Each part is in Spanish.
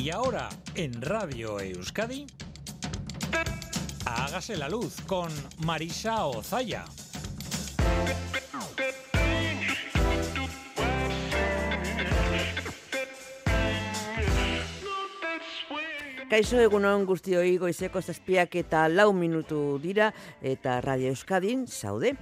Y ahora, en Radio Euskadi, hágase la luz con Marisa Ozaya. Kaixo egunon guztioi goizeko zazpiak eta lau minutu dira eta Radio Euskadin saude.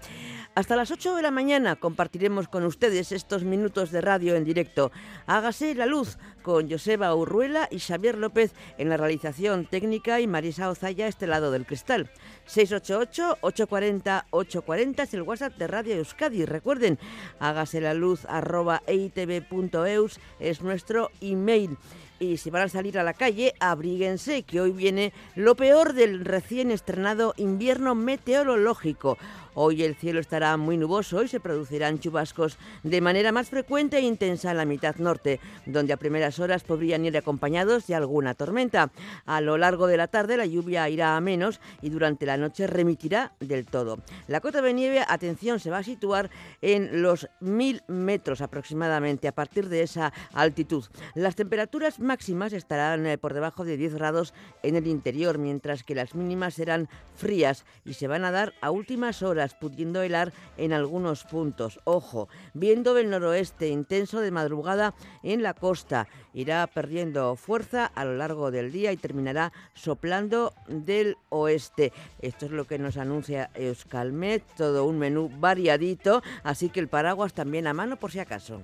Hasta las 8 de la mañana compartiremos con ustedes estos minutos de radio en directo. Hágase la luz con Joseba Urruela y Xavier López en la realización técnica y Marisa Ozaya a este lado del cristal. 688-840-840 es el WhatsApp de Radio Euskadi. Recuerden, hágase la luz arroba eitv.eus es nuestro email y si van a salir a la calle, abríguense, que hoy viene lo peor del recién estrenado invierno meteorológico. Hoy el cielo estará muy nuboso y se producirán chubascos de manera más frecuente e intensa en la mitad norte, donde a primeras horas podrían ir acompañados de alguna tormenta. A lo largo de la tarde la lluvia irá a menos y durante la noche remitirá del todo. La cota de nieve, atención, se va a situar en los mil metros aproximadamente a partir de esa altitud. Las temperaturas máximas estarán eh, por debajo de 10 grados en el interior, mientras que las mínimas serán frías y se van a dar a últimas horas, pudiendo helar en algunos puntos. Ojo, viendo del noroeste intenso de madrugada en la costa, irá perdiendo fuerza a lo largo del día y terminará soplando del oeste. Esto es lo que nos anuncia Euskalmet, todo un menú variadito, así que el paraguas también a mano por si acaso.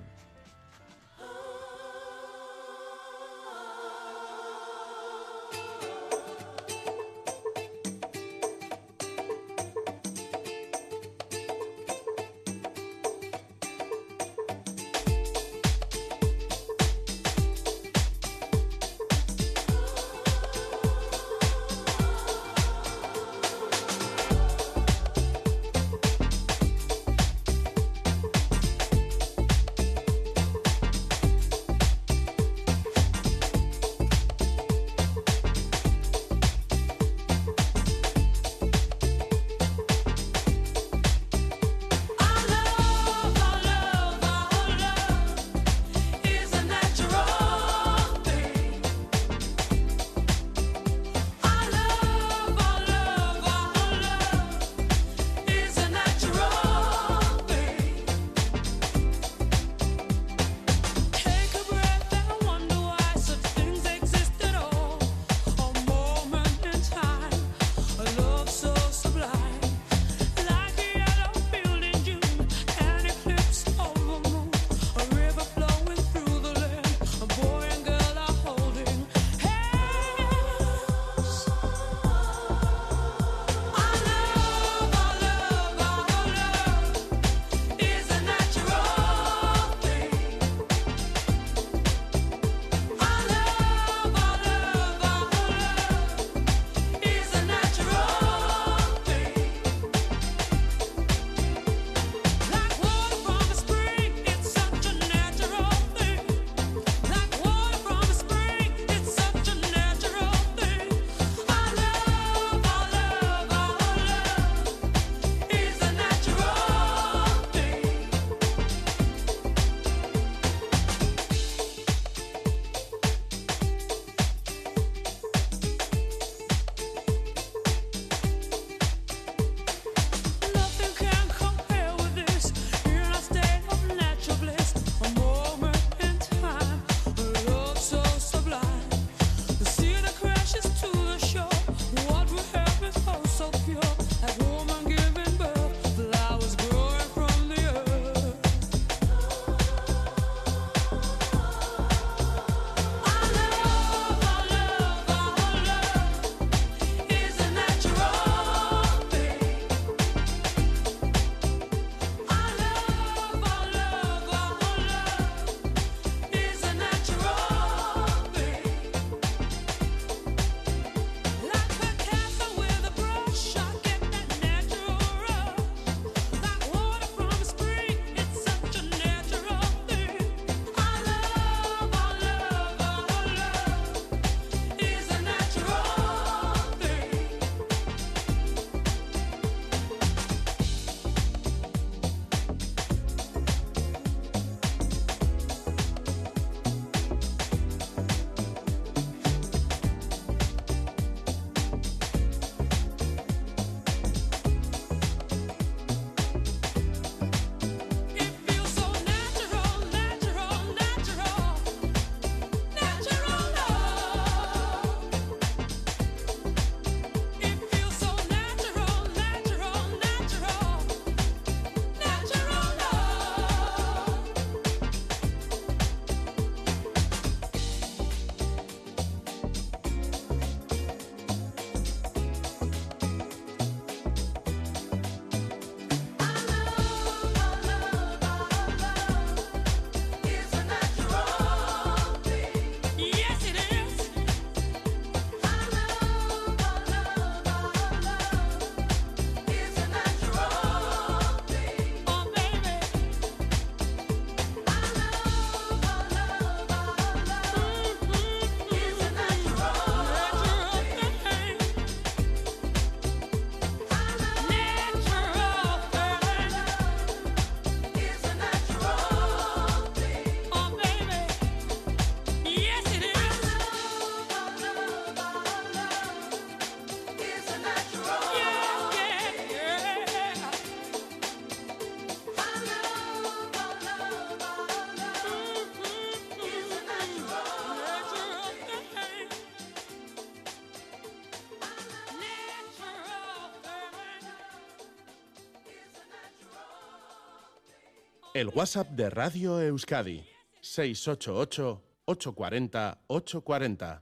El WhatsApp de Radio Euskadi, 688-840-840.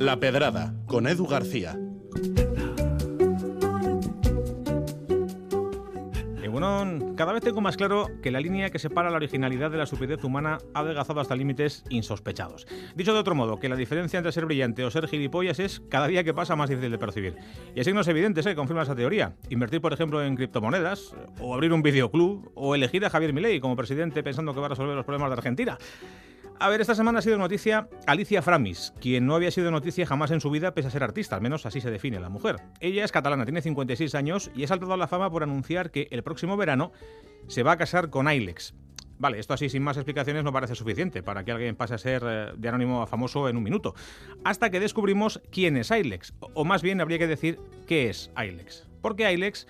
La Pedrada, con Edu García. Cada vez tengo más claro que la línea que separa la originalidad de la estupidez humana ha adelgazado hasta límites insospechados. Dicho de otro modo, que la diferencia entre ser brillante o ser gilipollas es cada día que pasa más difícil de percibir. Y hay signos evidentes que ¿eh? confirman esa teoría. Invertir, por ejemplo, en criptomonedas, o abrir un videoclub, o elegir a Javier Milei como presidente pensando que va a resolver los problemas de Argentina. A ver, esta semana ha sido noticia Alicia Framis, quien no había sido noticia jamás en su vida pese a ser artista, al menos así se define la mujer. Ella es catalana, tiene 56 años y ha saltado a la fama por anunciar que el próximo verano se va a casar con Ailex. Vale, esto así sin más explicaciones no parece suficiente para que alguien pase a ser eh, de anónimo a famoso en un minuto. Hasta que descubrimos quién es Ailex, o más bien habría que decir qué es Ailex. Porque Ailex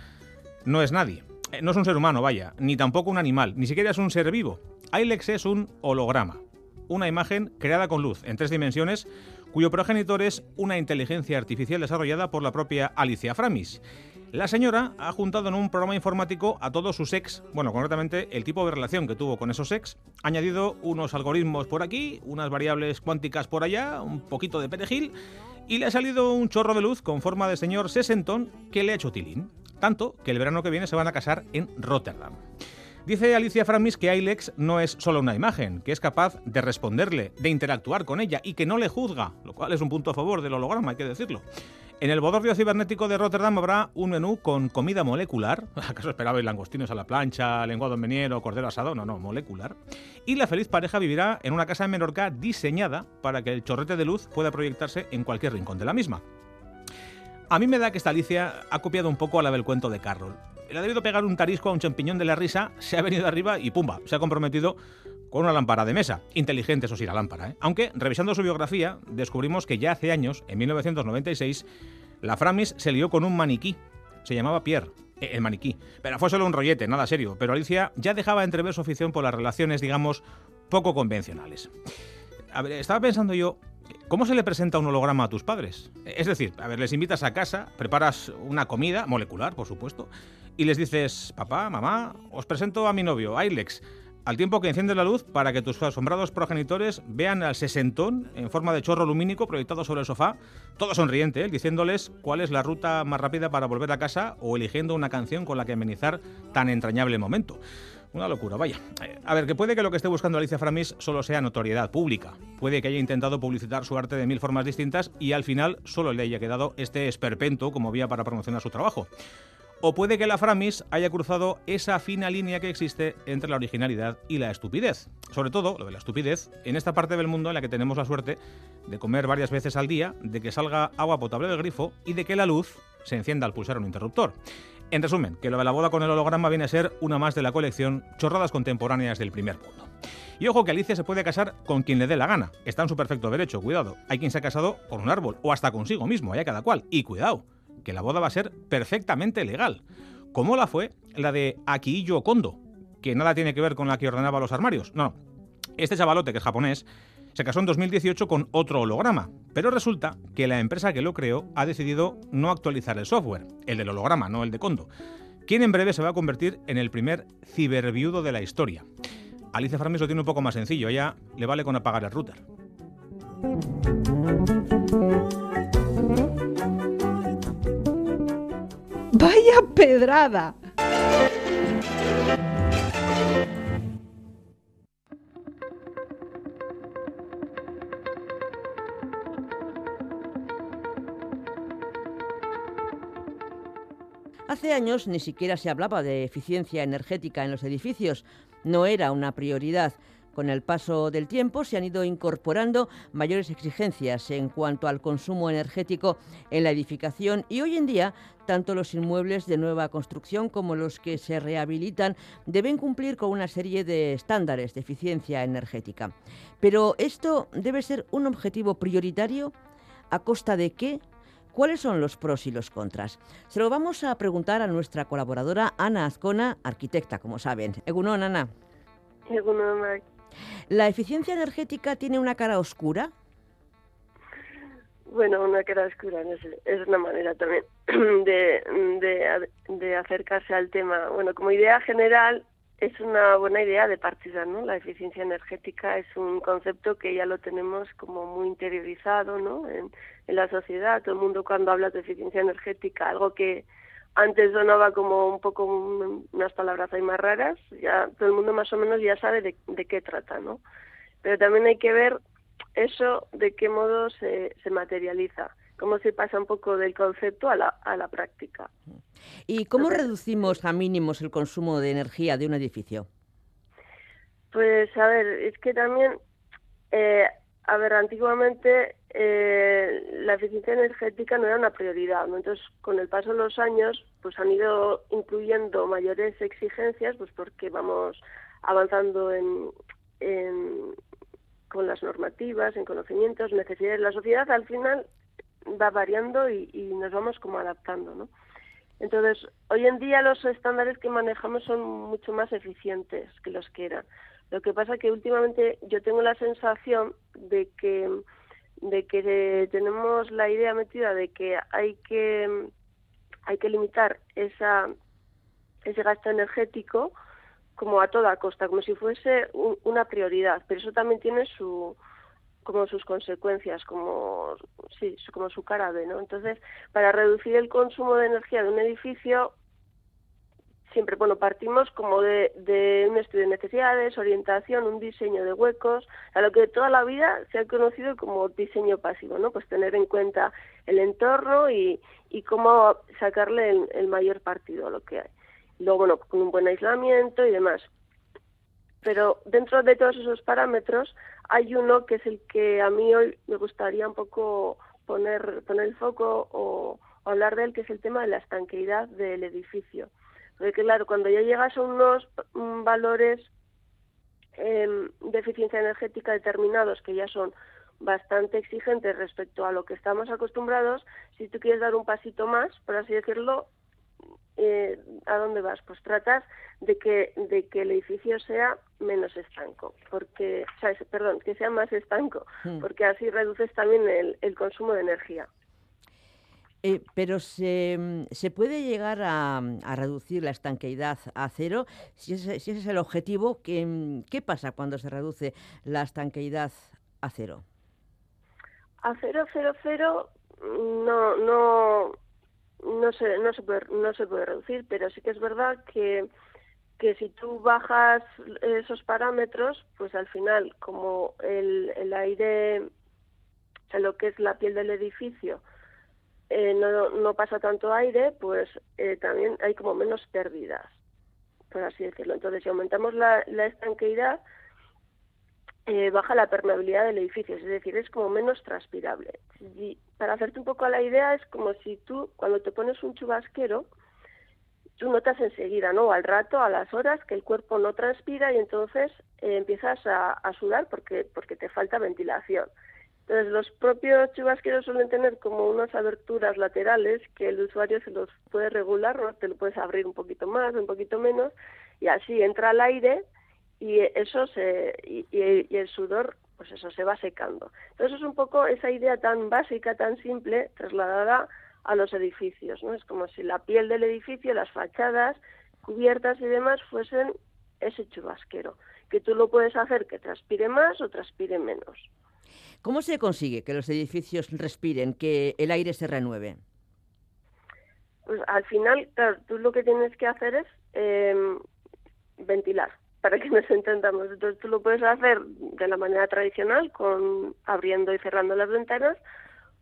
no es nadie. Eh, no es un ser humano, vaya, ni tampoco un animal, ni siquiera es un ser vivo. Ailex es un holograma, una imagen creada con luz en tres dimensiones cuyo progenitor es una inteligencia artificial desarrollada por la propia Alicia Framis. La señora ha juntado en un programa informático a todos sus ex, bueno, concretamente el tipo de relación que tuvo con esos ex, ha añadido unos algoritmos por aquí, unas variables cuánticas por allá, un poquito de perejil, y le ha salido un chorro de luz con forma de señor sesentón que le ha hecho tilín. Tanto que el verano que viene se van a casar en Rotterdam. Dice Alicia Framis que Ailex no es solo una imagen, que es capaz de responderle, de interactuar con ella y que no le juzga, lo cual es un punto a favor del holograma, hay que decirlo. En el bodorrio cibernético de Rotterdam habrá un menú con comida molecular. ¿Acaso esperabais langostinos a la plancha, lenguado en meniero, cordero asado? No, no, molecular. Y la feliz pareja vivirá en una casa en Menorca diseñada para que el chorrete de luz pueda proyectarse en cualquier rincón de la misma. A mí me da que esta Alicia ha copiado un poco a la del cuento de Carroll le ha debido pegar un tarisco a un champiñón de la risa, se ha venido arriba y pumba, se ha comprometido con una lámpara de mesa. Inteligente, eso sí, la lámpara. ¿eh? Aunque, revisando su biografía, descubrimos que ya hace años, en 1996, la Framis se lió con un maniquí. Se llamaba Pierre, eh, el maniquí. Pero fue solo un rollete, nada serio. Pero Alicia ya dejaba entrever su afición por las relaciones, digamos, poco convencionales. A ver, estaba pensando yo, ¿Cómo se le presenta un holograma a tus padres? Es decir, a ver, les invitas a casa, preparas una comida, molecular, por supuesto, y les dices, papá, mamá, os presento a mi novio, Ailex, al tiempo que enciende la luz para que tus asombrados progenitores vean al sesentón en forma de chorro lumínico proyectado sobre el sofá, todo sonriente, ¿eh? diciéndoles cuál es la ruta más rápida para volver a casa o eligiendo una canción con la que amenizar tan entrañable momento. Una locura, vaya. A ver, que puede que lo que esté buscando Alicia Framis solo sea notoriedad pública. Puede que haya intentado publicitar su arte de mil formas distintas y al final solo le haya quedado este esperpento como vía para promocionar su trabajo. O puede que la Framis haya cruzado esa fina línea que existe entre la originalidad y la estupidez. Sobre todo, lo de la estupidez, en esta parte del mundo en la que tenemos la suerte de comer varias veces al día, de que salga agua potable del grifo y de que la luz se encienda al pulsar un interruptor. En resumen, que lo de la boda con el holograma viene a ser una más de la colección Chorradas contemporáneas del primer mundo. Y ojo que Alicia se puede casar con quien le dé la gana. Está en su perfecto derecho, cuidado. Hay quien se ha casado con un árbol o hasta consigo mismo, allá cada cual. Y cuidado, que la boda va a ser perfectamente legal. Como la fue la de Akiyo Kondo, que nada tiene que ver con la que ordenaba los armarios. No, este chavalote, que es japonés, se casó en 2018 con otro holograma, pero resulta que la empresa que lo creó ha decidido no actualizar el software, el del holograma, no el de Kondo, quien en breve se va a convertir en el primer ciberviudo de la historia. Alicia Farmis lo tiene un poco más sencillo, ella le vale con apagar el router. ¡Vaya pedrada! Hace años ni siquiera se hablaba de eficiencia energética en los edificios, no era una prioridad. Con el paso del tiempo se han ido incorporando mayores exigencias en cuanto al consumo energético en la edificación y hoy en día tanto los inmuebles de nueva construcción como los que se rehabilitan deben cumplir con una serie de estándares de eficiencia energética. Pero esto debe ser un objetivo prioritario a costa de qué ¿Cuáles son los pros y los contras? Se lo vamos a preguntar a nuestra colaboradora Ana Azcona, arquitecta, como saben. Egunon, Ana. Egunon, ¿La eficiencia energética tiene una cara oscura? Bueno, una cara oscura, no sé, es una manera también de, de, acercarse al tema. Bueno, como idea general, es una buena idea de partida, ¿no? La eficiencia energética es un concepto que ya lo tenemos como muy interiorizado, ¿no? En, la sociedad, todo el mundo cuando habla de eficiencia energética, algo que antes sonaba como un poco unas palabras ahí más raras, ya todo el mundo más o menos ya sabe de, de qué trata, ¿no? Pero también hay que ver eso de qué modo se, se materializa cómo se pasa un poco del concepto a la, a la práctica. ¿Y cómo reducimos a mínimos el consumo de energía de un edificio? Pues a ver, es que también, eh, a ver, antiguamente eh, la eficiencia energética no era una prioridad. Entonces, con el paso de los años, pues han ido incluyendo mayores exigencias, pues porque vamos avanzando en, con las normativas, en conocimientos, necesidades. La sociedad al final va variando y, nos vamos como adaptando, ¿no? Entonces, hoy en día los estándares que manejamos son mucho más eficientes que los que eran. Lo que pasa que últimamente yo tengo la sensación de que de que tenemos la idea metida de que hay que hay que limitar esa ese gasto energético como a toda costa, como si fuese una prioridad, pero eso también tiene su como sus consecuencias, como sí, como su cara B, ¿no? Entonces, para reducir el consumo de energía de un edificio, siempre, bueno, partimos como de, un estudio de necesidades, orientación, un diseño de huecos, a lo que toda la vida se ha conocido como diseño pasivo, ¿no? Pues tener en cuenta el entorno y, cómo sacarle el, el mayor partido a lo que hay. Luego, bueno, con un buen aislamiento y demás. Pero dentro de todos esos parámetros hay uno que es el que a mí hoy me gustaría un poco poner, poner el foco o, hablar de él, que es el tema de la estanqueidad del edificio. Porque claro, cuando ya llegas a unos mm, valores em, de eficiencia energética determinados que ya son bastante exigentes respecto a lo que estamos acostumbrados, si tú quieres dar un pasito más, por así decirlo, eh, ¿a dónde vas? Pues tratas de que, de que el edificio sea menos estanco, porque, perdón, que sea más estanco, hmm. porque así reduces también el, el consumo de energía. Eh, pero se, se, puede llegar a, a, reducir la estanqueidad a cero si ese, si ese es el objetivo. ¿qué, ¿Qué pasa cuando se reduce la estanqueidad a cero? A cero, cero, cero, no, no, no se, no se puede, no se puede reducir, pero sí que es verdad que, que si tú bajas esos parámetros, pues al final, como el, el aire, en lo que es la piel del edificio, eh, no, pasa tanto aire, pues eh, también hay como menos pérdidas, por así decirlo. Entonces, si aumentamos la, la estanqueidad, eh, baja la permeabilidad del edificio, es decir, es como menos transpirable. Para hacerte un poco la idea, es como si tú, cuando te pones un chubasquero, tú notas enseguida, ¿no? Al rato, a las horas, que el cuerpo no transpira y entonces eh, empiezas a, sudar porque, porque te falta ventilación. Entonces, los propios chubasqueros suelen tener como unas aberturas laterales que el usuario se los puede regular, ¿no? Te lo puedes abrir un poquito más, un poquito menos, y así entra el aire y eso se y, el sudor pues eso se va secando. Entonces es un poco esa idea tan básica tan simple trasladada a los edificios no es como si la piel del edificio las fachadas cubiertas y demás fuesen ese chubasquero que tú lo puedes hacer que transpire más o transpire menos cómo se consigue que los edificios respiren que el aire se renueve pues al final claro tú lo que tienes que hacer es em, ventilar para que nos entendamos. Entonces tú lo puedes hacer de la manera tradicional, con abriendo y cerrando las ventanas,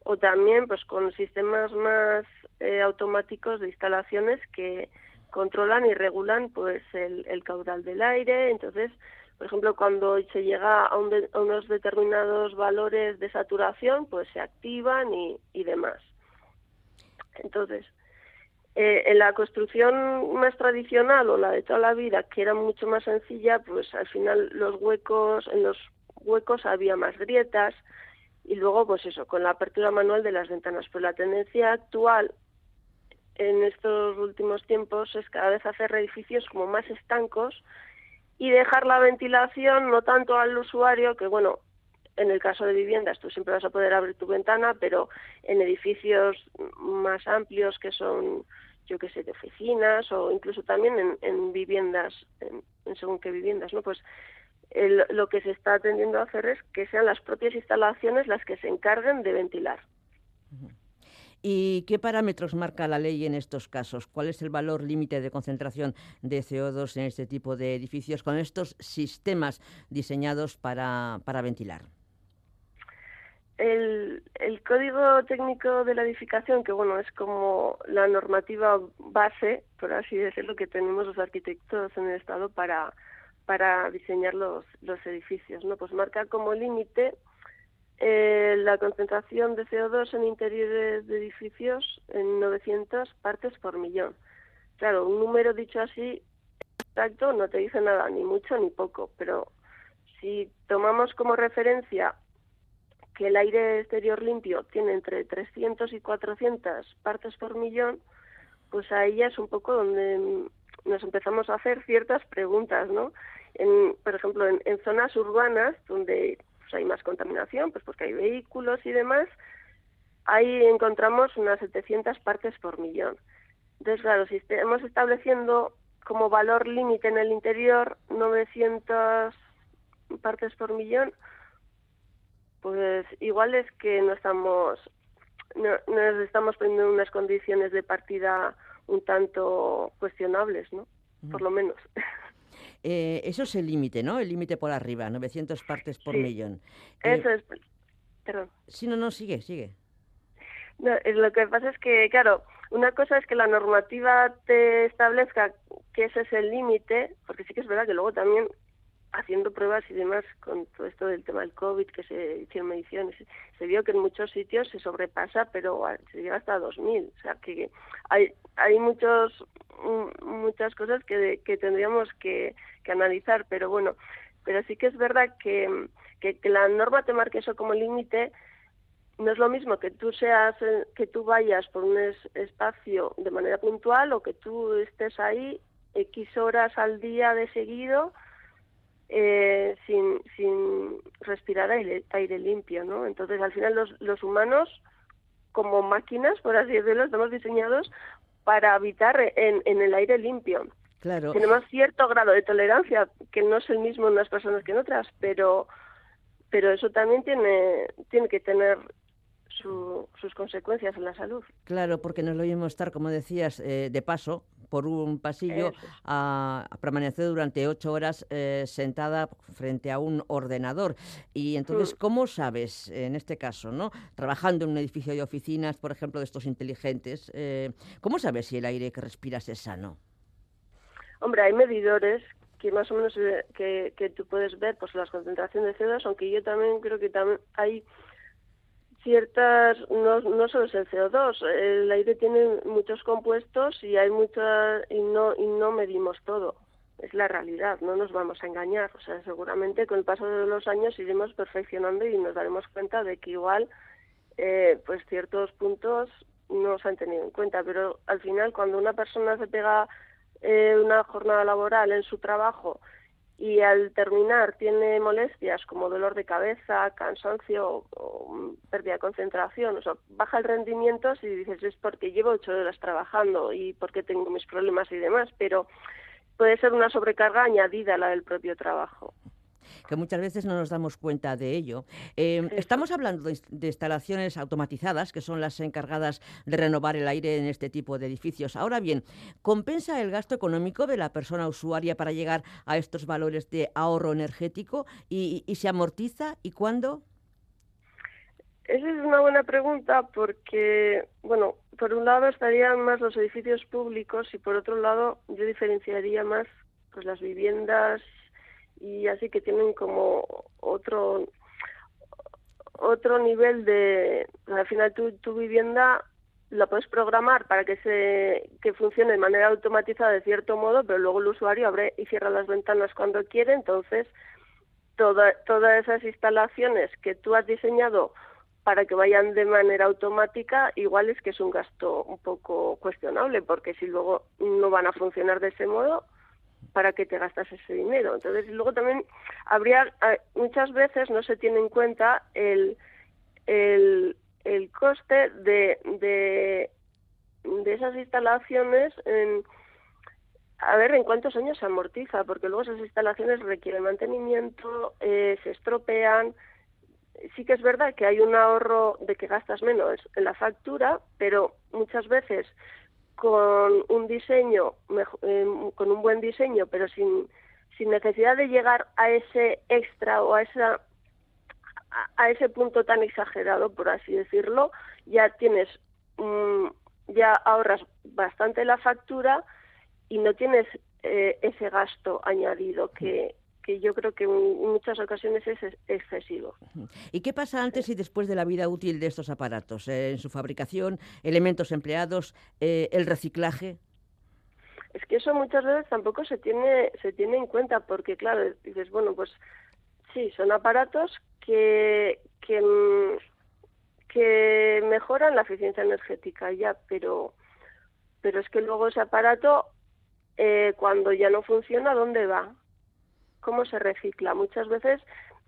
o también pues con sistemas más eh, automáticos de instalaciones que controlan y regulan pues el, el, caudal del aire. Entonces, por ejemplo, cuando se llega a, a unos determinados valores de saturación, pues se activan y, y demás. Entonces, eh, en la construcción más tradicional o la de toda la vida, que era mucho más sencilla, pues al final los huecos, en los huecos había más grietas y luego pues eso, con la apertura manual de las ventanas. Pues la tendencia actual en estos últimos tiempos es cada vez hacer edificios como más estancos y dejar la ventilación no tanto al usuario, que bueno, en el caso de viviendas tú siempre vas a poder abrir tu ventana, pero en edificios más amplios que son, yo qué sé, de oficinas o incluso también en, viviendas, en, según qué viviendas, ¿no? Pues lo que se está tendiendo a hacer es que sean las propias instalaciones las que se encarguen de ventilar. ¿Y qué parámetros marca la ley en estos casos? ¿Cuál es el valor límite de concentración de CO2 en este tipo de edificios con estos sistemas diseñados para, ventilar? El, código técnico de la edificación, que bueno, es como la normativa base, por así decirlo, que tenemos los arquitectos en el Estado para, para diseñar los, los edificios, ¿no? Pues marca como límite eh, la concentración de CO2 en interiores de edificios en 900 partes por millón. Claro, un número dicho así exacto no te dice nada, ni mucho ni poco, pero si tomamos como referencia que el aire exterior limpio tiene entre 300 y 400 partes por millón, pues ahí ya es un poco donde nos empezamos a hacer ciertas preguntas, ¿no? En, por ejemplo, en zonas urbanas donde pues hay más contaminación, pues porque hay vehículos y demás, ahí encontramos unas 700 partes por millón. Entonces, claro, si estamos estableciendo como valor límite en el interior 900 partes por millón, pues igual es que no estamos no, nos estamos poniendo unas condiciones de partida un tanto cuestionables, ¿no? Por lo menos. Eh, eso es el límite, ¿no? El límite por arriba, 900 partes por millón. Eh, eso es. Perdón. Sí, no, no, sigue, sigue. No, lo que pasa es que, claro, una cosa es que la normativa te establezca que ese es el límite, porque sí que es verdad que luego también haciendo pruebas y demás con todo esto del tema del COVID, que se hicieron mediciones, se vio que en muchos sitios se sobrepasa, pero se llega hasta 2.000. O sea, que hay, hay muchos, mm, muchas cosas que, que tendríamos que, analizar, pero bueno, pero sí que es verdad que, que, la norma te marque eso como límite, no es lo mismo que tú seas que tú vayas por un espacio de manera puntual o que tú estés ahí x horas al día de seguido eh, sin, sin respirar aire, aire limpio, ¿no? Entonces, al final los, los humanos, como máquinas, por así decirlo, estamos diseñados para habitar en, en el aire limpio. Claro. Tenemos cierto grado de tolerancia, que no es el mismo en unas personas que en otras, pero, pero eso también tiene, tiene que tener sus consecuencias en la salud. Claro, porque nos lo oímos estar, como decías, eh, de paso por un pasillo a, permanecer durante ocho horas eh, sentada frente a un ordenador. Y entonces, mm. ¿cómo sabes, en este caso, no trabajando en un edificio de oficinas, por ejemplo, de estos inteligentes, eh, ¿cómo sabes si el aire que respiras es sano? Hombre, hay medidores que más o menos que, que tú puedes ver pues las concentraciones de CO2, aunque yo también creo que también hay ciertas, no, no solo es el CO2, el aire tiene muchos compuestos y hay muchas, y no, y no medimos todo. Es la realidad, no nos vamos a engañar. O sea, seguramente con el paso de los años iremos perfeccionando y nos daremos cuenta de que igual, eh, pues ciertos puntos no se han tenido en cuenta. Pero al final, cuando una persona se pega eh, una jornada laboral en su trabajo y al terminar tiene molestias como dolor de cabeza, cansancio o, pérdida de concentración, o sea, baja el rendimiento si dices es porque llevo ocho horas trabajando y porque tengo mis problemas y demás, pero puede ser una sobrecarga añadida a la del propio trabajo que muchas veces no nos damos cuenta de ello. Eh, estamos hablando de, instalaciones automatizadas, que son las encargadas de renovar el aire en este tipo de edificios. Ahora bien, ¿compensa el gasto económico de la persona usuaria para llegar a estos valores de ahorro energético y, y se amortiza y cuándo? Esa es una buena pregunta porque, bueno, por un lado estarían más los edificios públicos y por otro lado yo diferenciaría más pues las viviendas y así que tienen como otro otro nivel de al final tu, tu vivienda la puedes programar para que se que funcione de manera automatizada de cierto modo pero luego el usuario abre y cierra las ventanas cuando quiere. Entonces toda, todas esas instalaciones que tú has diseñado para que vayan de manera automática, igual es que es un gasto un poco cuestionable, porque si luego no van a funcionar de ese modo, para que te gastas ese dinero. Entonces, luego también habría, muchas veces no se tiene en cuenta el, el, el coste de, de, de esas instalaciones en, a ver en cuántos años se amortiza, porque luego esas instalaciones requieren mantenimiento, eh, se estropean. Sí que es verdad que hay un ahorro de que gastas menos en la factura, pero muchas veces con un diseño, em, con un buen diseño, pero sin, sin necesidad de llegar a ese extra o a esa a ese punto tan exagerado, por así decirlo, ya tienes, mm, ya ahorras bastante la factura y no tienes eh, ese gasto añadido que, que yo creo que en muchas ocasiones es excesivo. ¿Y qué pasa antes y después de la vida útil de estos aparatos? Eh, en su fabricación, elementos empleados, eh, el reciclaje. Es que eso muchas veces tampoco se tiene se tiene en cuenta porque claro dices bueno pues sí son aparatos que que, que mejoran la eficiencia energética ya pero pero es que luego ese aparato eh, cuando ya no funciona dónde va cómo se recicla. Muchas veces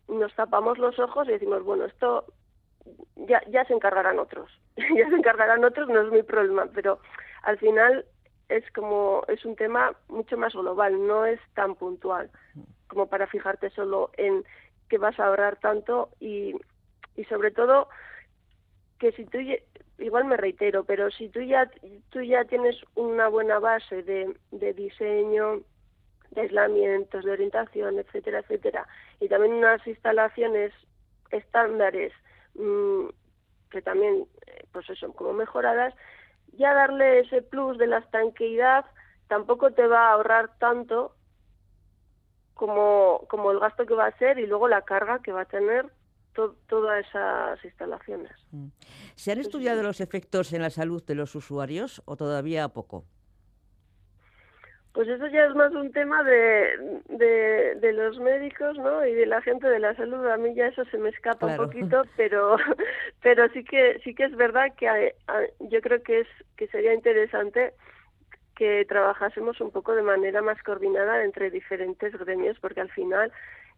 nos tapamos los ojos y decimos, bueno, esto ya, ya se encargarán otros, ya se encargarán otros, no es mi problema, pero al final es como, es un tema mucho más global, no es tan puntual como para fijarte solo en que vas a ahorrar tanto y, y sobre todo que si tú igual me reitero pero si tú ya tú ya tienes una buena base de, de diseño de aislamientos, de orientación, etcétera, etcétera. Y también unas instalaciones estándares mm, que también, eh, pues son como mejoradas, ya darle ese plus de la estanqueidad tampoco te va a ahorrar tanto como, como el gasto que va a ser y luego la carga que va a tener todas esas instalaciones. Mm. ¿Se han estudiado los efectos en la salud de los usuarios o todavía poco? Pues eso ya es más un tema de, de, los médicos, ¿no? Y de la gente de la salud. A mí ya eso se me escapa un poquito, pero pero sí que sí que es verdad que yo creo que es que sería interesante que trabajásemos un poco de manera más coordinada entre diferentes gremios, porque al final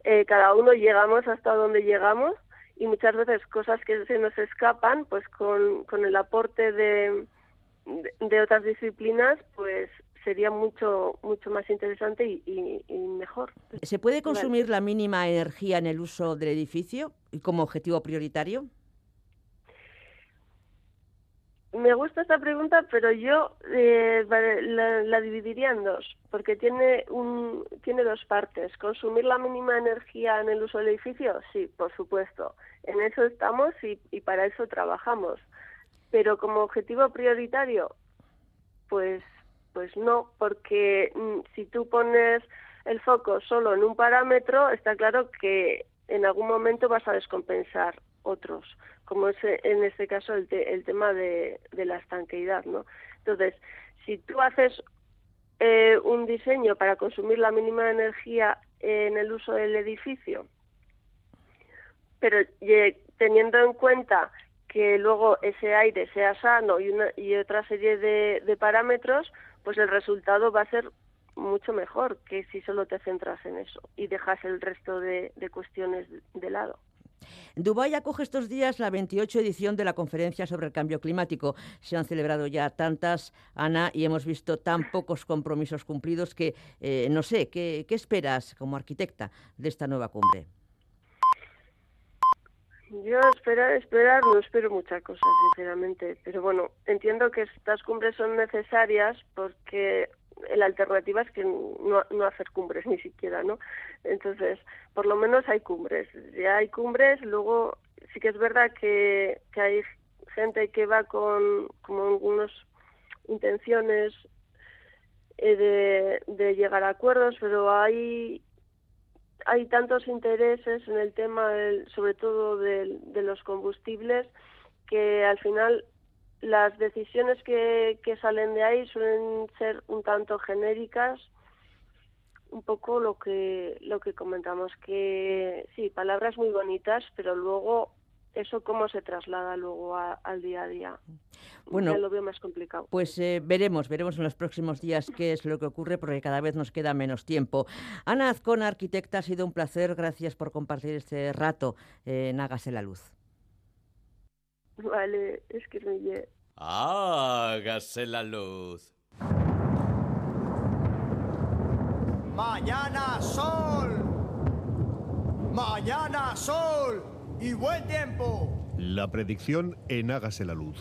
eh, cada uno llegamos hasta donde llegamos y muchas veces cosas que se nos escapan, pues con, con el aporte de, de otras disciplinas, pues sería mucho mucho más interesante y, mejor. ¿Se puede consumir la mínima energía en el uso del edificio como objetivo prioritario? Me gusta esta pregunta, pero yo eh, la, dividiría en dos, porque tiene un tiene dos partes. Consumir la mínima energía en el uso del edificio, sí, por supuesto. En eso estamos y, y para eso trabajamos. Pero como objetivo prioritario, pues pues no, porque mm, si tú pones el foco solo en un parámetro, está claro que en algún momento vas a descompensar otros, como es en este caso el, tema de, la estanqueidad, ¿no? Entonces, si tú haces eh, un diseño para consumir la mínima energía en el uso del edificio, pero teniendo en cuenta que luego ese aire sea sano y otra serie de parámetros, pues el resultado va a ser mucho mejor que si solo te centras en eso y dejas el resto de, cuestiones de lado. Dubái acoge estos días la 28 edición de la conferencia sobre el cambio climático. Se han celebrado ya tantas, Ana, y hemos visto tan pocos compromisos cumplidos que, eh, no sé, ¿qué, ¿qué esperas como arquitecta de esta nueva cumbre? Yo esperar, esperar, no espero muchas cosas, sinceramente. Pero bueno, entiendo que estas cumbres son necesarias porque la alternativa es que no, no hacer cumbres ni siquiera, ¿no? Entonces, por lo menos hay cumbres. Ya hay cumbres, luego sí que es verdad que, que hay gente que va con como algunas intenciones eh, de, de llegar a acuerdos, pero hay hay tantos intereses en el tema, sobre todo de, los combustibles, que al final las decisiones que, que salen de ahí suelen ser un tanto genéricas. Un poco lo que lo que comentamos que sí palabras muy bonitas pero luego eso cómo se traslada luego al día a día Bueno, ya lo veo más complicado. Pues eh, veremos, veremos en los próximos días qué es lo que ocurre porque cada vez nos queda menos tiempo. Ana Azcona, arquitecta, ha sido un placer. Gracias por compartir este rato en Hágase la Luz. Vale, es que me Hágase la luz. Mañana sol. Mañana sol. Y buen tiempo. La predicción en Hágase la Luz.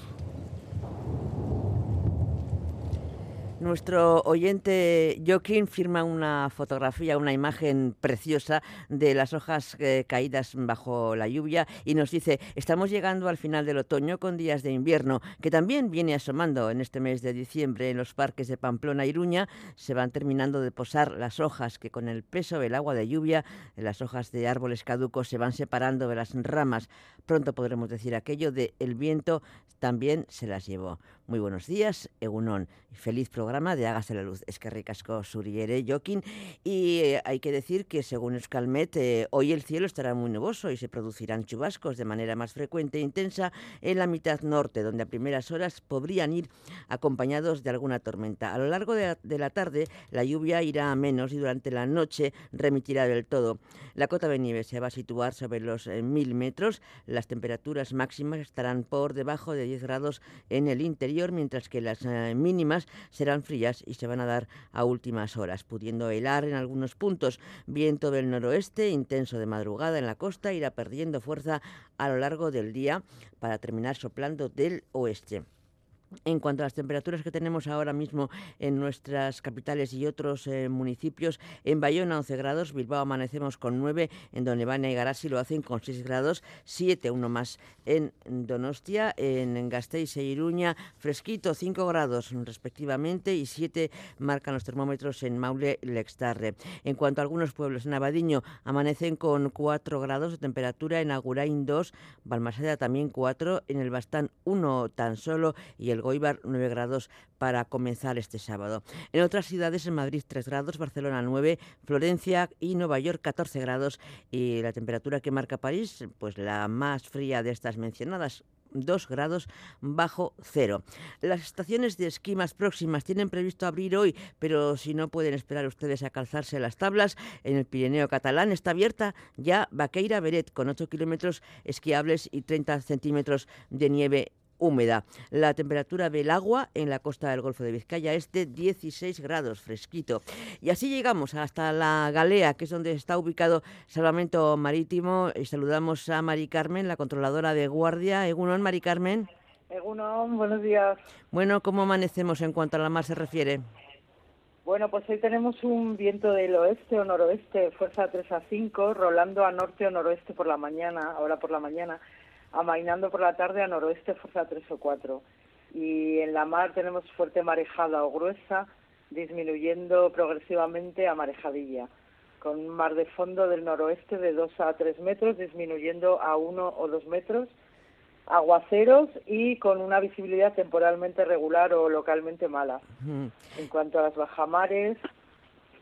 Nuestro oyente Joaquín firma una fotografía, una imagen preciosa de las hojas eh, caídas bajo la lluvia y nos dice, estamos llegando al final del otoño con días de invierno, que también viene asomando en este mes de diciembre en los parques de Pamplona y Iruña. Se van terminando de posar las hojas que con el peso del agua de lluvia, las hojas de árboles caducos se van separando de las ramas. Pronto podremos decir aquello de el viento también se las llevó. Muy buenos días, Egunon. Feliz programa de Hágase la Luz. Es que ricasco Suriere, Joaquín. Y eh, hay que decir que según Euskalmet, eh, hoy el cielo estará muy nuboso y se producirán chubascos de manera más frecuente e intensa en la mitad norte, donde a primeras horas podrían ir acompañados de alguna tormenta. A lo largo de de la tarde, la lluvia irá a menos y durante la noche remitirá del todo. La cota de nieve se va a situar sobre los eh, mil metros. Las temperaturas máximas estarán por debajo de 10 grados en el interior mientras que las eh, mínimas serán frías y se van a dar a últimas horas, pudiendo helar en algunos puntos. Viento del noroeste, intenso de madrugada en la costa, irá perdiendo fuerza a lo largo del día para terminar soplando del oeste. En cuanto a las temperaturas que tenemos ahora mismo en nuestras capitales y otros eh, municipios, en Bayona 11 grados, Bilbao amanecemos con 9, en Donebana y Garasi lo hacen con 6 grados, 7, uno más en Donostia, en Gasteiz e Iruña, fresquito 5 grados respectivamente y 7 marcan los termómetros en Maule y Lextarre. En cuanto a algunos pueblos, en Abadiño amanecen con 4 grados de temperatura, en Agurain 2, Balmaseda también 4, en el Bastán 1 tan solo y el Goibar 9 grados para comenzar este sábado. En otras ciudades, en Madrid 3 grados, Barcelona 9, Florencia y Nueva York 14 grados y la temperatura que marca París, pues la más fría de estas mencionadas, 2 grados bajo cero. Las estaciones de esquí más próximas tienen previsto abrir hoy, pero si no pueden esperar ustedes a calzarse las tablas, en el Pirineo catalán está abierta ya Vaqueira Beret con 8 kilómetros esquiables y 30 centímetros de nieve húmeda. La temperatura del agua en la costa del Golfo de Vizcaya es de 16 grados, fresquito. Y así llegamos hasta la Galea, que es donde está ubicado Salvamento Marítimo. Y saludamos a Mari Carmen, la controladora de guardia. Egunon, Mari Carmen. Egunon, buenos días. Bueno, ¿cómo amanecemos en cuanto a la mar se refiere? Bueno, pues hoy tenemos un viento del oeste o noroeste, fuerza 3 a 5, rolando a norte o noroeste por la mañana, ahora por la mañana amainando por la tarde a noroeste, fuerza 3 o 4. Y en la mar tenemos fuerte marejada o gruesa, disminuyendo progresivamente a marejadilla, con un mar de fondo del noroeste de 2 a 3 metros, disminuyendo a 1 o 2 metros, aguaceros y con una visibilidad temporalmente regular o localmente mala. En cuanto a las bajamares,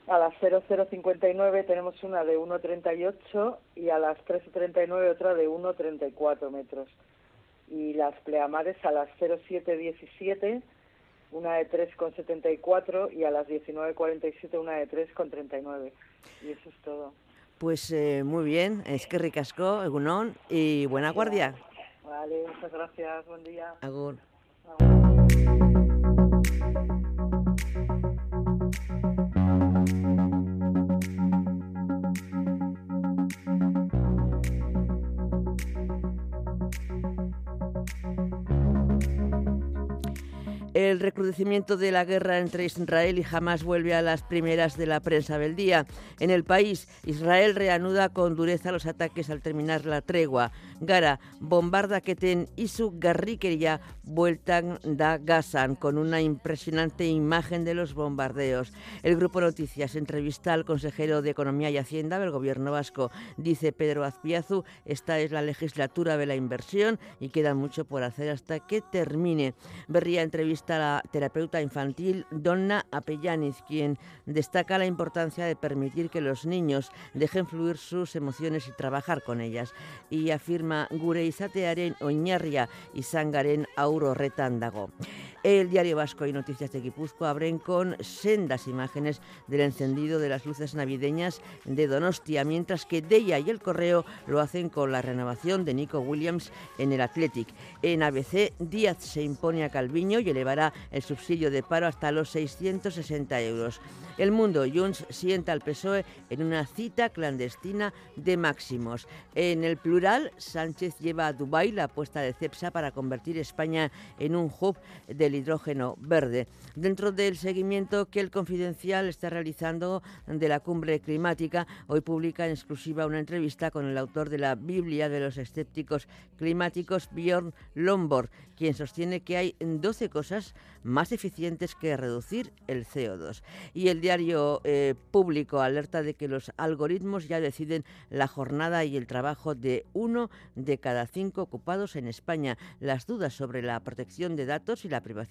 a las 0059 tenemos una de 1,38 y a las 3.39 otra de 1,34 metros. Y las pleamares a las 0717 una de 3,74 y a las 19.47 una de 3,39. Y eso es todo. Pues eh, muy bien, es que ricasco, Egunon, y buena guardia. Vale, muchas gracias, buen día. Agur. El recrudecimiento de la guerra entre Israel y Hamas vuelve a las primeras de la prensa del día. En el país, Israel reanuda con dureza los ataques al terminar la tregua. Gara bombarda Keten y su garriquería vueltan da Gazan con una impresionante imagen de los bombardeos. El Grupo Noticias entrevista al consejero de Economía y Hacienda del Gobierno vasco. Dice Pedro Azpiazu, esta es la legislatura de la inversión y queda mucho por hacer hasta que termine. Berría entrevista la terapeuta infantil Donna Apellaniz, quien destaca la importancia de permitir que los niños dejen fluir sus emociones y trabajar con ellas. Y afirma gure izatearen oinarria izangaren auro retándago. El diario Vasco y Noticias de Guipúzcoa abren con sendas imágenes del encendido de las luces navideñas de Donostia, mientras que Deia y el Correo lo hacen con la renovación de Nico Williams en el Athletic. En ABC, Díaz se impone a Calviño y elevará el subsidio de paro hasta los 660 euros. El Mundo, Junts sienta al PSOE en una cita clandestina de máximos. En el plural, Sánchez lleva a Dubái la apuesta de CEPSA para convertir España en un hub del hidrógeno verde. Dentro del seguimiento que el Confidencial está realizando de la cumbre climática, hoy publica en exclusiva una entrevista con el autor de la Biblia de los escépticos climáticos, Bjorn Lombard, quien sostiene que hay 12 cosas más eficientes que reducir el CO2. Y el diario eh, público alerta de que los algoritmos ya deciden la jornada y el trabajo de uno de cada cinco ocupados en España. Las dudas sobre la protección de datos y la privacidad,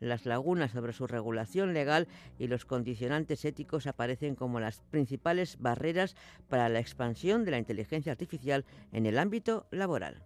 las lagunas sobre su regulación legal y los condicionantes éticos aparecen como las principales barreras para la expansión de la inteligencia artificial en el ámbito laboral.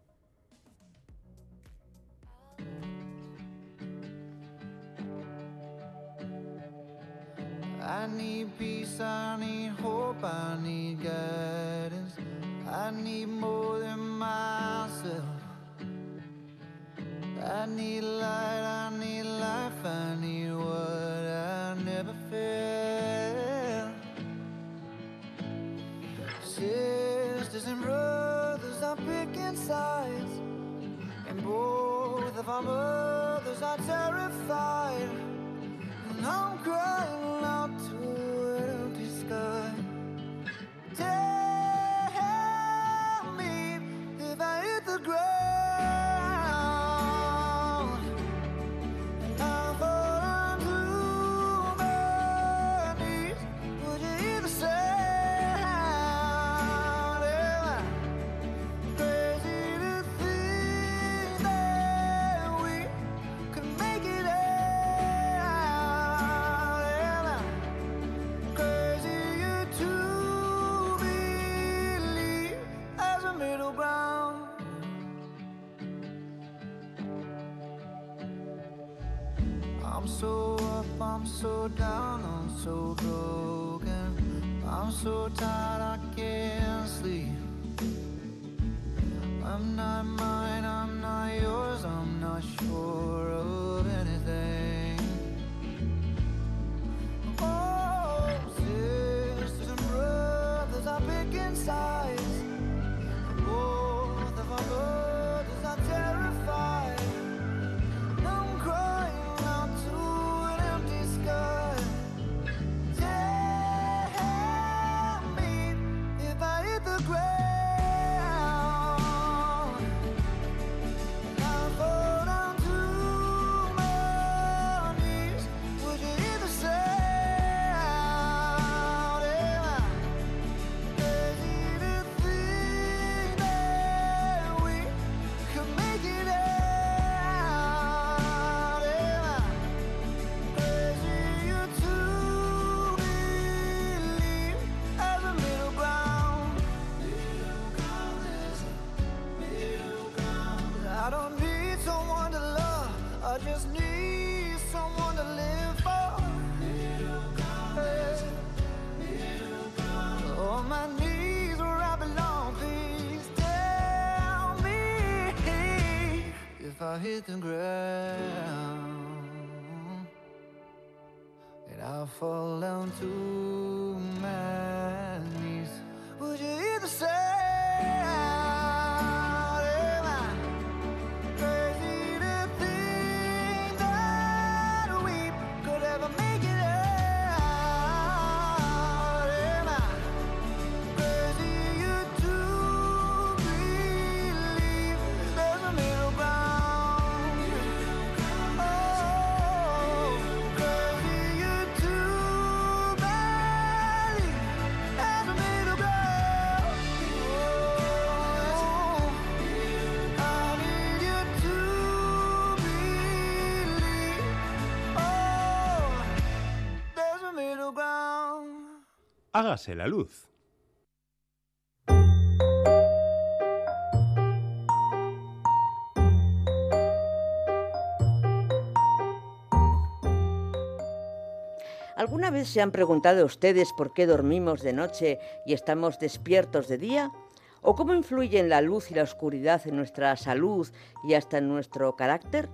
Hágase la luz. ¿Alguna vez se han preguntado ustedes por qué dormimos de noche y estamos despiertos de día? ¿O cómo influyen la luz y la oscuridad en nuestra salud y hasta en nuestro carácter?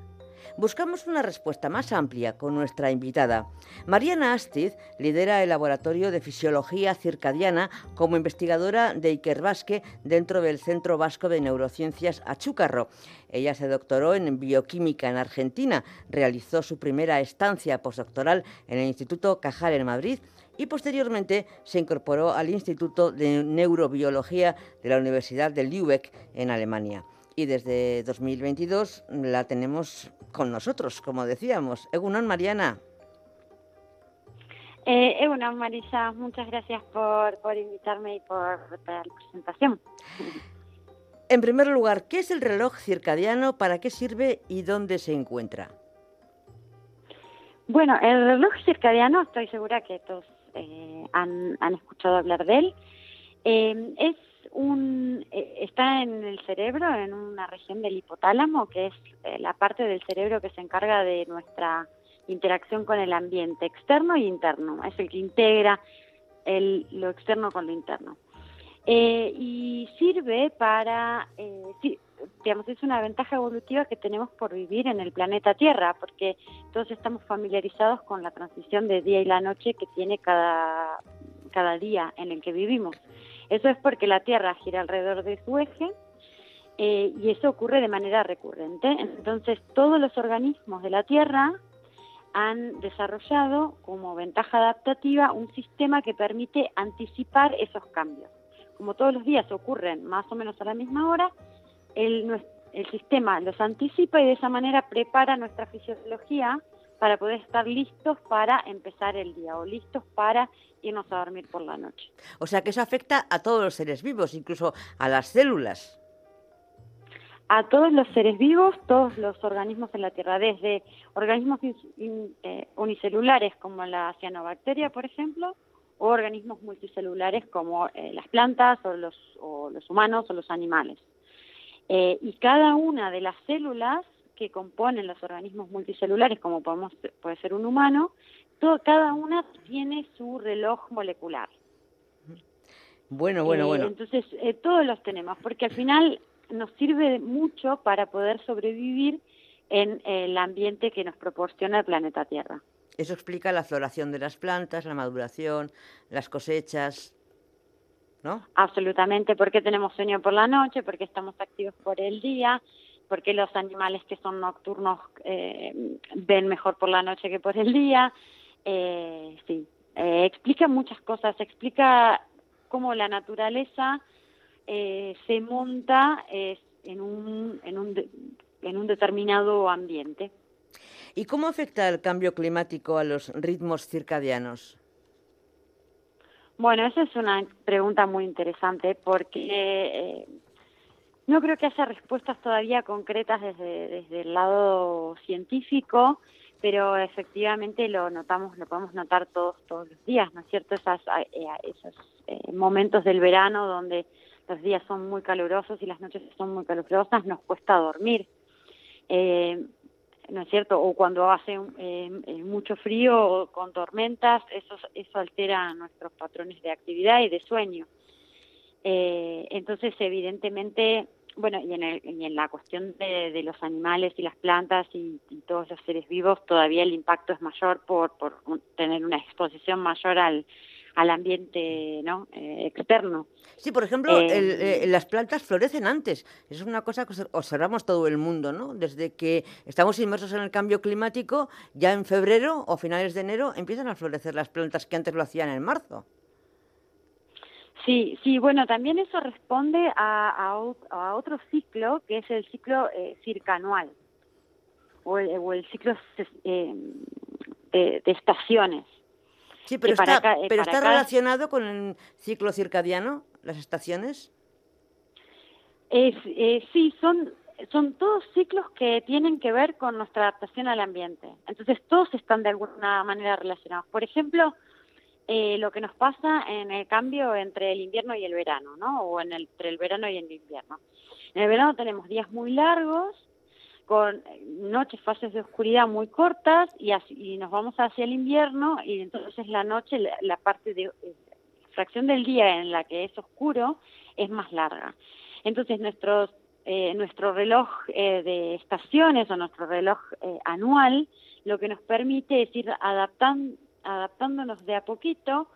Buscamos una respuesta más amplia con nuestra invitada. Mariana Astiz lidera el Laboratorio de Fisiología Circadiana como investigadora de Ikerbasque dentro del Centro Vasco de Neurociencias Achúcarro. Ella se doctoró en bioquímica en Argentina, realizó su primera estancia postdoctoral en el Instituto Cajal en Madrid y posteriormente se incorporó al Instituto de Neurobiología de la Universidad de Lübeck en Alemania y desde 2022 la tenemos con nosotros, como decíamos. Egunon, Mariana. Eh, Egunon, Marisa, muchas gracias por, por invitarme y por la presentación. En primer lugar, ¿qué es el reloj circadiano? ¿Para qué sirve y dónde se encuentra? Bueno, el reloj circadiano, estoy segura que todos eh, han, han, escuchado hablar de él. Eh, es un, eh, está en el cerebro, en una región del hipotálamo, que es eh, la parte del cerebro que se encarga de nuestra interacción con el ambiente externo e interno. Es el que integra el, lo externo con lo interno. Eh, y sirve para, eh, digamos, es una ventaja evolutiva que tenemos por vivir en el planeta Tierra, porque todos estamos familiarizados con la transición de día y la noche que tiene cada día en el que vivimos. Eso es porque la Tierra gira alrededor de su eje eh, y eso ocurre de manera recurrente. Entonces, todos los organismos de la Tierra han desarrollado como ventaja adaptativa un sistema que permite anticipar esos cambios. Como todos los días ocurren más o menos a la misma hora, el, el sistema los anticipa y de esa manera prepara nuestra fisiología para poder estar listos para empezar el día o listos para irnos a dormir por la noche. O sea que eso afecta a todos los seres vivos, incluso a las células. A todos los seres vivos, todos los organismos en la Tierra, desde organismos in, in, eh, unicelulares como la cianobacteria, por ejemplo, o organismos multicelulares como eh, las plantas o los, o los, humanos o los animales. Eh, y cada una de las células que componen los organismos multicelulares, como podemos, puede ser un humano, todo, cada una tiene su reloj molecular. Bueno, bueno, eh, bueno. Entonces, eh, todos los tenemos, porque al final nos sirve mucho para poder sobrevivir en el ambiente que nos proporciona el planeta Tierra. Eso explica la floración de las plantas, la maduración, las cosechas, ¿no? Absolutamente, porque tenemos sueño por la noche, porque estamos activos por el día, porque los animales que son nocturnos eh, ven mejor por la noche que por el día. Eh, sí, eh, explica muchas cosas, explica cómo la naturaleza eh, se monta en, un, en, un en un determinado ambiente. ¿Y cómo afecta el cambio climático a los ritmos circadianos? Bueno, esa es una pregunta muy interesante porque eh, no creo que haya respuestas todavía concretas desde, desde el lado científico, pero efectivamente lo notamos, lo podemos notar todos todos los días, ¿no es cierto? Esas, eh, esos eh, momentos del verano donde los días son muy calurosos y las noches son muy calurosas, nos cuesta dormir. Eh, ¿no es cierto? O cuando hace eh, mucho frío o con tormentas, eso, eso altera nuestros patrones de actividad y de sueño. Eh, entonces, evidentemente, bueno, y en, el, y en la cuestión de, de, los animales y las plantas y, y, todos los seres vivos, todavía el impacto es mayor por, por tener una exposición mayor al, al ambiente ¿no? Eh, externo. Sí, por ejemplo, eh, el, eh, las plantas florecen antes. Es una cosa que observamos todo el mundo, ¿no? Desde que estamos inmersos en el cambio climático, ya en febrero o finales de enero empiezan a florecer las plantas que antes lo hacían en marzo. Sí, sí, bueno, también eso responde a, a, a otro ciclo, que es el ciclo eh, circanual, o el, o el ciclo eh, de, de, estaciones. Sí, pero está, eh, pero está acá, relacionado con el ciclo circadiano, las estaciones. Es, eh, sí, son son todos ciclos que tienen que ver con nuestra adaptación al ambiente. Entonces todos están de alguna manera relacionados. Por ejemplo, eh, lo que nos pasa en el cambio entre el invierno y el verano, ¿no? O en el, entre el verano y el invierno. En el verano tenemos días muy largos, con noches, fases de oscuridad muy cortas, y, así, y nos vamos hacia el invierno, y entonces la noche, la, la parte de eh, fracción del día en la que es oscuro, es más larga. Entonces nuestros eh, nuestro reloj eh, de estaciones o nuestro reloj eh, anual lo que nos permite es ir adaptan, adaptándonos de a poquito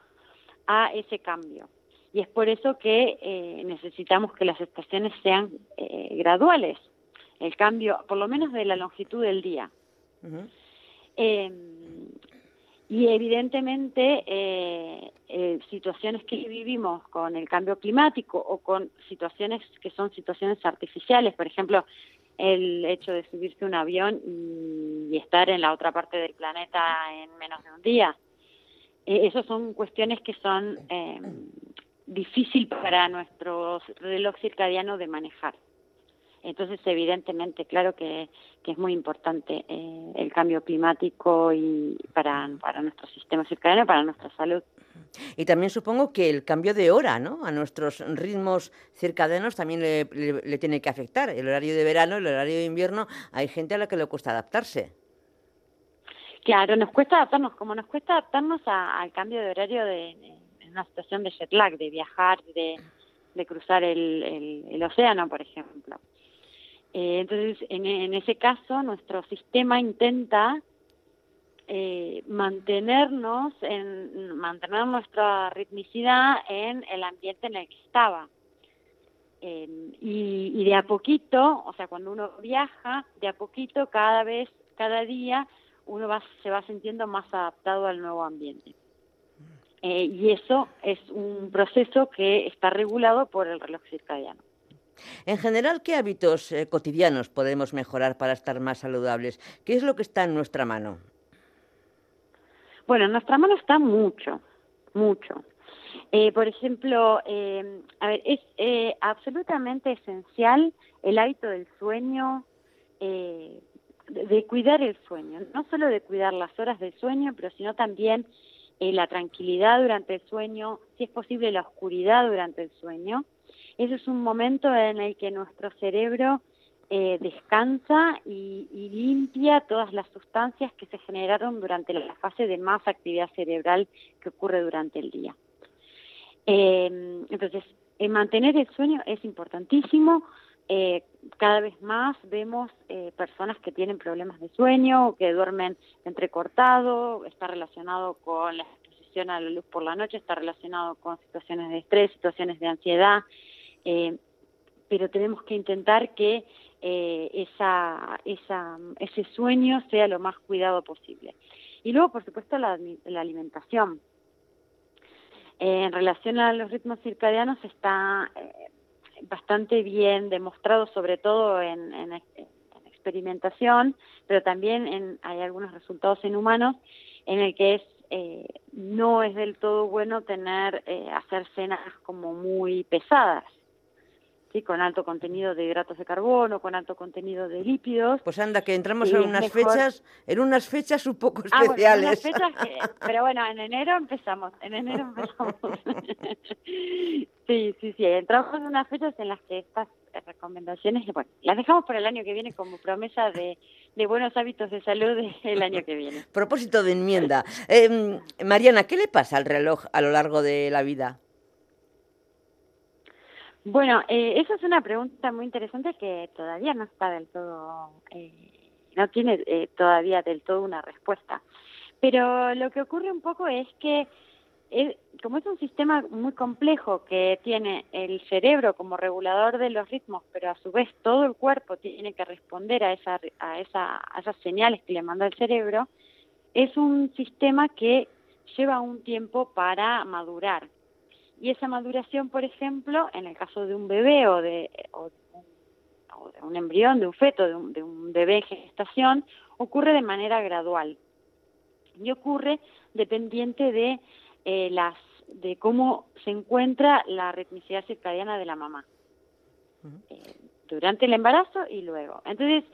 a ese cambio. Y es por eso que eh, necesitamos que las estaciones sean eh, graduales, el cambio, por lo menos de la longitud del día. Eh, y evidentemente eh, eh, situaciones que vivimos con el cambio climático o con situaciones que son situaciones artificiales, por ejemplo, el hecho de subirse a un avión y, estar en la otra parte del planeta en menos de un día. Eh, esas son cuestiones que son eh, difícil para nuestro reloj circadiano de manejar. Entonces, evidentemente, claro que, que es muy importante eh, el cambio climático y para, para nuestro sistema circadiano, para nuestra salud. Y también supongo que el cambio de hora, ¿no? A nuestros ritmos circadianos también le, le- le tiene que afectar. El horario de verano, el horario de invierno, hay gente a la que le cuesta adaptarse. Claro, nos cuesta adaptarnos, como nos cuesta adaptarnos a- al cambio de horario de, una situación de jet lag, de viajar, de, de cruzar el, el- el océano, por ejemplo. Eh, entonces, en, ese caso, nuestro sistema intenta eh, mantenernos, en, mantener nuestra ritmicidad en el ambiente en el que estaba. Eh, y, de a poquito, o sea, cuando uno viaja, de a poquito, cada vez, cada día, uno se va sintiendo más adaptado al nuevo ambiente. Eh, y eso es un proceso que está regulado por el reloj circadiano. En general, ¿qué hábitos eh, cotidianos podemos mejorar para estar más saludables? ¿Qué es lo que está en nuestra mano? Bueno, en nuestra mano está mucho, mucho. Eh, por ejemplo, eh, a ver, es eh, absolutamente esencial el hábito del sueño, eh, de, de cuidar el sueño, no solo de cuidar las horas del sueño, pero sino también eh, la tranquilidad durante el sueño, si es posible la oscuridad durante el sueño. Ese es un momento en el que nuestro cerebro eh, descansa y, limpia todas las sustancias que se generaron durante la fase de más actividad cerebral que ocurre durante el día. Eh, entonces, mantener el sueño es importantísimo. Eh, cada vez más vemos eh, personas que tienen problemas de sueño, que duermen entrecortado, está relacionado con la exposición a la luz por la noche, está relacionado con situaciones de estrés, situaciones de ansiedad, eh, pero tenemos que intentar que eh, esa, esa, ese sueño sea lo más cuidado posible. Y luego, por supuesto, la, la alimentación. Eh, en relación a los ritmos circadianos está eh, bastante bien demostrado, sobre todo en, en, en, experimentación, pero también en, hay algunos resultados en humanos en el que es eh, no es del todo bueno tener eh, hacer cenas como muy pesadas. ¿Sí? con alto contenido de hidratos de carbono, con alto contenido de lípidos. Pues anda, que entramos en unas mejor... fechas, en unas fechas un poco especiales. Ah, bueno, unas fechas que, pero bueno, en enero empezamos, en enero empezamos. sí, sí, sí, entramos en unas fechas en las que estas recomendaciones, bueno, las dejamos para el año que viene como promesa de, de buenos hábitos de salud el año que viene. Propósito de enmienda. Eh, Mariana, ¿qué le pasa al reloj a lo largo de la vida? Bueno, eh, esa es una pregunta muy interesante que todavía no está del todo, eh, no tiene eh, todavía del todo una respuesta. Pero lo que ocurre un poco es que, es, como es un sistema muy complejo que tiene el cerebro como regulador de los ritmos, pero a su vez todo el cuerpo tiene que responder a, esa, a, esa, a esas señales que le manda el cerebro, es un sistema que lleva un tiempo para madurar y esa maduración, por ejemplo, en el caso de un bebé o de, o de, un, o de un, embrión, de un feto, de un, de un, bebé en gestación, ocurre de manera gradual y ocurre dependiente de eh, las de cómo se encuentra la ritmicidad circadiana de la mamá uh -huh. eh, durante el embarazo y luego. Entonces,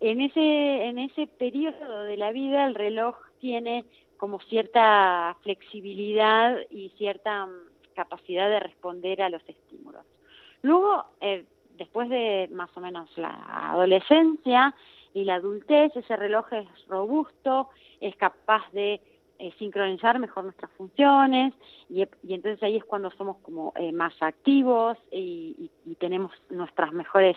en ese en ese periodo de la vida el reloj tiene como cierta flexibilidad y cierta mm, capacidad de responder a los estímulos. Luego, eh, después de más o menos la adolescencia y la adultez, ese reloj es robusto, es capaz de eh, sincronizar mejor nuestras funciones y, entonces ahí es cuando somos como eh, más activos y, tenemos nuestras mejores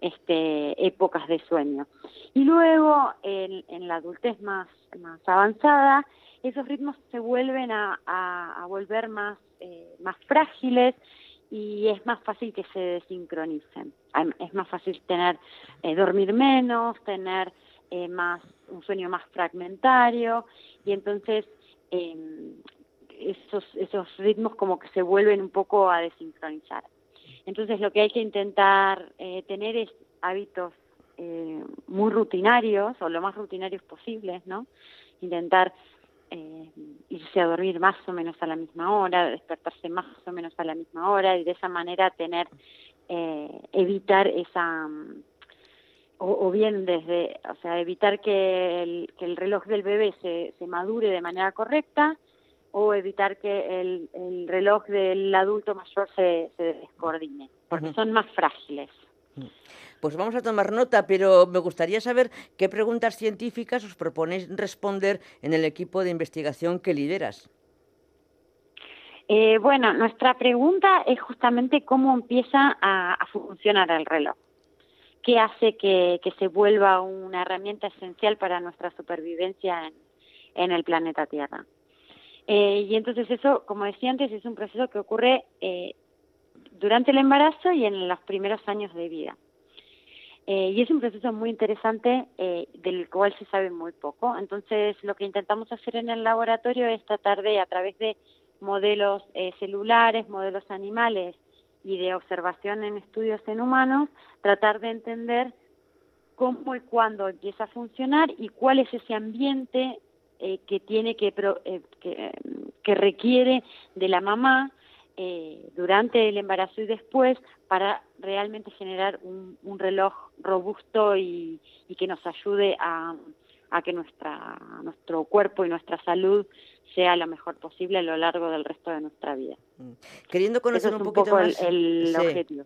este, épocas de sueño. Y luego en, la adultez más, más avanzada, esos ritmos se vuelven a, volver más, eh, más frágiles y es más fácil que se desincronicen. Es más fácil tener, dormir menos, tener más un sueño más fragmentario y entonces em, esos, esos ritmos como que se vuelven un poco a desincronizar. Entonces lo que hay que intentar eh, tener es hábitos eh, muy rutinarios o lo más rutinarios posibles, ¿no? Intentar eh, irse a dormir más o menos a la misma hora, despertarse más o menos a la misma hora y de esa manera tener, evitar esa o, bien desde, o sea, evitar que el, que el reloj del bebé se, se, madure de manera correcta o evitar que el, el reloj del adulto mayor se, se descoordine, porque son más frágiles. Pues vamos a tomar nota, pero me gustaría saber qué preguntas científicas os proponéis responder en el equipo de investigación que lideras. Eh, bueno, nuestra pregunta es justamente cómo empieza a funcionar el reloj qué hace que, se vuelva una herramienta esencial para nuestra supervivencia en, el planeta Tierra. Eh, y entonces eso, como decía antes, es un proceso que ocurre eh, durante el embarazo y en los primeros años de vida. Eh, y es un proceso muy interesante del cual se sabe muy poco. Entonces, lo que intentamos hacer en el laboratorio es tratar de, a través de modelos celulares, modelos animales y de observación en estudios en humanos, tratar de entender cómo y cuándo empieza a funcionar y cuál es ese ambiente eh, que tiene que, eh, que, requiere de la mamá eh, durante el embarazo y después para realmente generar un, reloj robusto y, y, que nos ayude a, a que nuestra, nuestro cuerpo y nuestra salud sea lo mejor posible a lo largo del resto de nuestra vida. Mm. Queriendo conocer un, poquito más el, objetivo.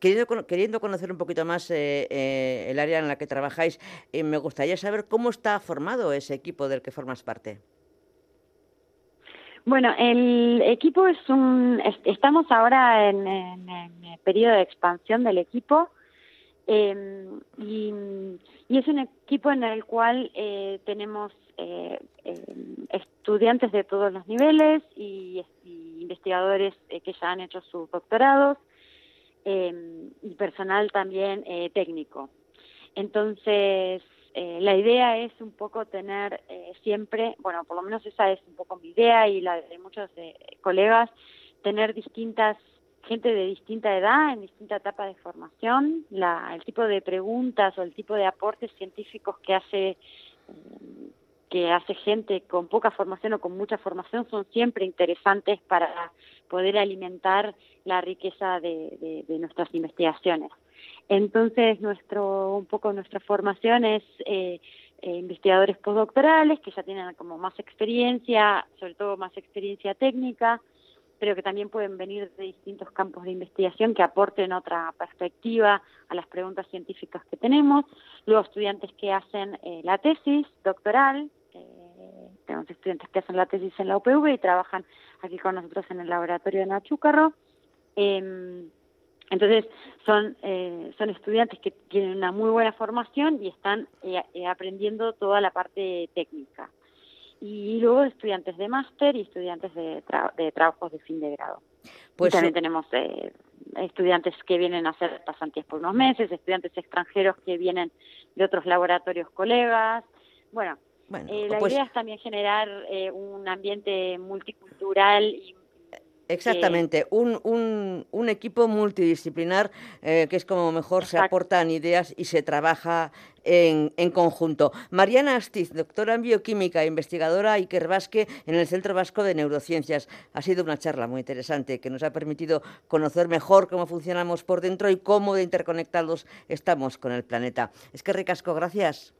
Queriendo, queriendo, conocer un poquito más eh, eh, el área en la que trabajáis, eh, me gustaría saber cómo está formado ese equipo del que formas parte. Bueno, el equipo es un. Estamos ahora en, el periodo de expansión del equipo em, y, y, es un equipo en el cual tenemos eh, estudiantes de todos los niveles y, investigadores eh, que ya han hecho sus doctorados eh, y personal también eh, técnico. Entonces, la idea es un poco tener siempre, bueno, por lo menos esa es un poco mi idea y la de muchos colegas, tener distintas gente de distinta edad, en distinta etapa de formación, la, el tipo de preguntas o el tipo de aportes científicos que hace que hace gente con poca formación o con mucha formación son siempre interesantes para poder alimentar la riqueza de, nuestras investigaciones. Entonces, nuestro, un poco nuestra formación es eh, eh, investigadores postdoctorales que ya tienen como más experiencia, sobre todo más experiencia técnica, pero que también pueden venir de distintos campos de investigación que aporten otra perspectiva a las preguntas científicas que tenemos. Luego estudiantes que hacen eh, la tesis doctoral, tenemos estudiantes que hacen la tesis en la UPV y trabajan aquí con nosotros en el laboratorio de Nachúcarro. Em, entonces, son, eh, son estudiantes que tienen una muy buena formación y están eh, eh, aprendiendo toda la parte técnica. Y luego estudiantes de máster y estudiantes de, de, trabajos de fin de grado. Pues también tenemos estudiantes que vienen a hacer pasantías por unos meses, estudiantes extranjeros que vienen de otros laboratorios colegas. Bueno, eh, la pues idea es también generar eh, un ambiente multicultural y Exactamente, un, un, un, equipo multidisciplinar eh, que es como mejor se aportan ideas y se trabaja en, en, conjunto. Mariana Astiz, doctora en bioquímica, investigadora Iker Vasque en el Centro Vasco de Neurociencias. Ha sido una charla muy interesante que nos ha permitido conocer mejor cómo funcionamos por dentro y cómo de interconectados estamos con el planeta. Es que ricasco, gracias.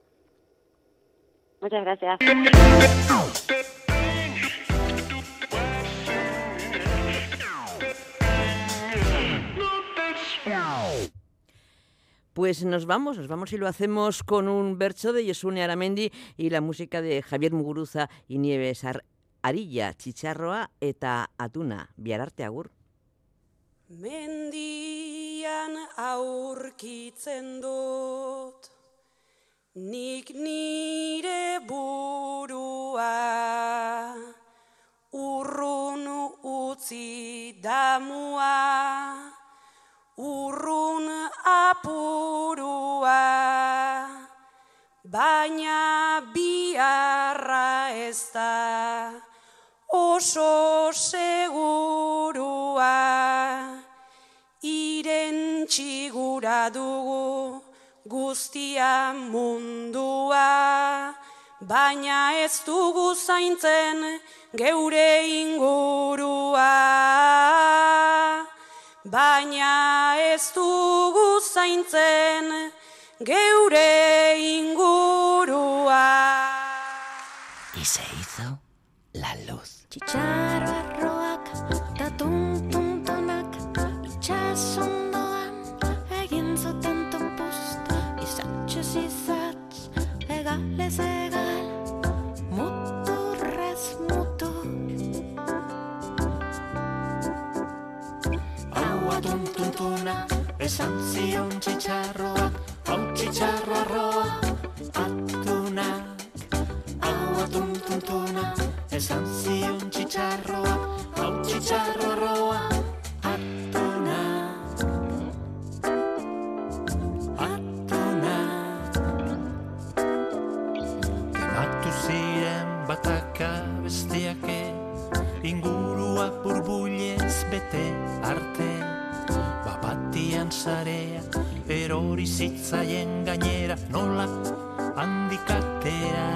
Muchas gracias. Pues nos vamos, nos vamos y lo hacemos con un verso de Yosune Aramendi y la música de Javier Muguruza y Nieves Ar Arilla, Chicharroa eta Atuna. Biararte agur. Urrun Urrun apurua Baina biarra ez da oso segurua. Irentxi gura dugu guztia mundua baina ez dugu zaintzen geure ingurua baina ez dugu zaintzen geure ingurua Y se hizo la luz. Txitxarro esan zion txitxarroak hau txitxarro arroa atunak Haua tuntuntuna esan zion txitxarroak hau txitxarro arroa atunak atunak Tematu ziren bataka bestiak ez ingurua burbuilez bete arte Bapatian sarea erori zitzaien gainera nola handikatera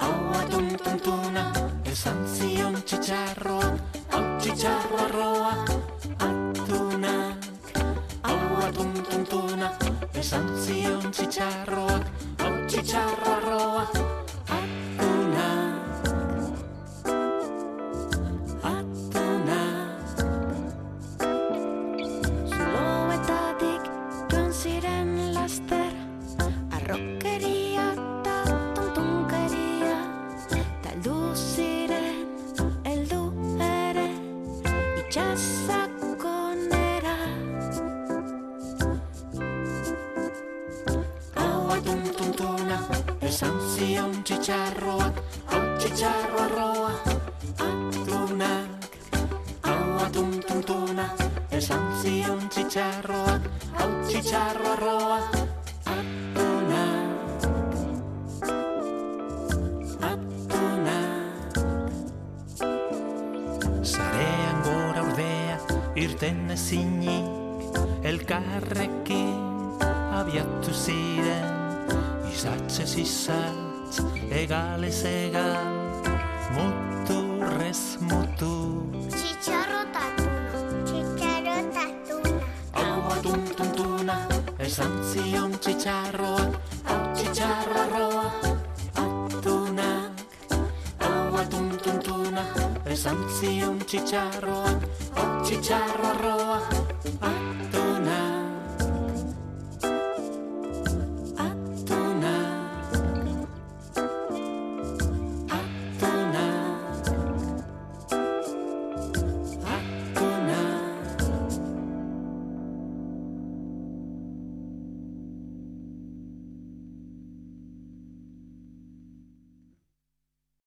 Haua tuntuntuna esan zion txitxarroak hau txitxarro ezinik elkarrekin abiatu ziren izatzez izatz egalez egal muturrez mutur Txitxarro tatuna, txitxarro tatuna Hau bat untuntuna, esan zion txitxarroa Hau txitxarroa, atunak Hau bat untuntuna, esan zion txitxarroa Txitxarro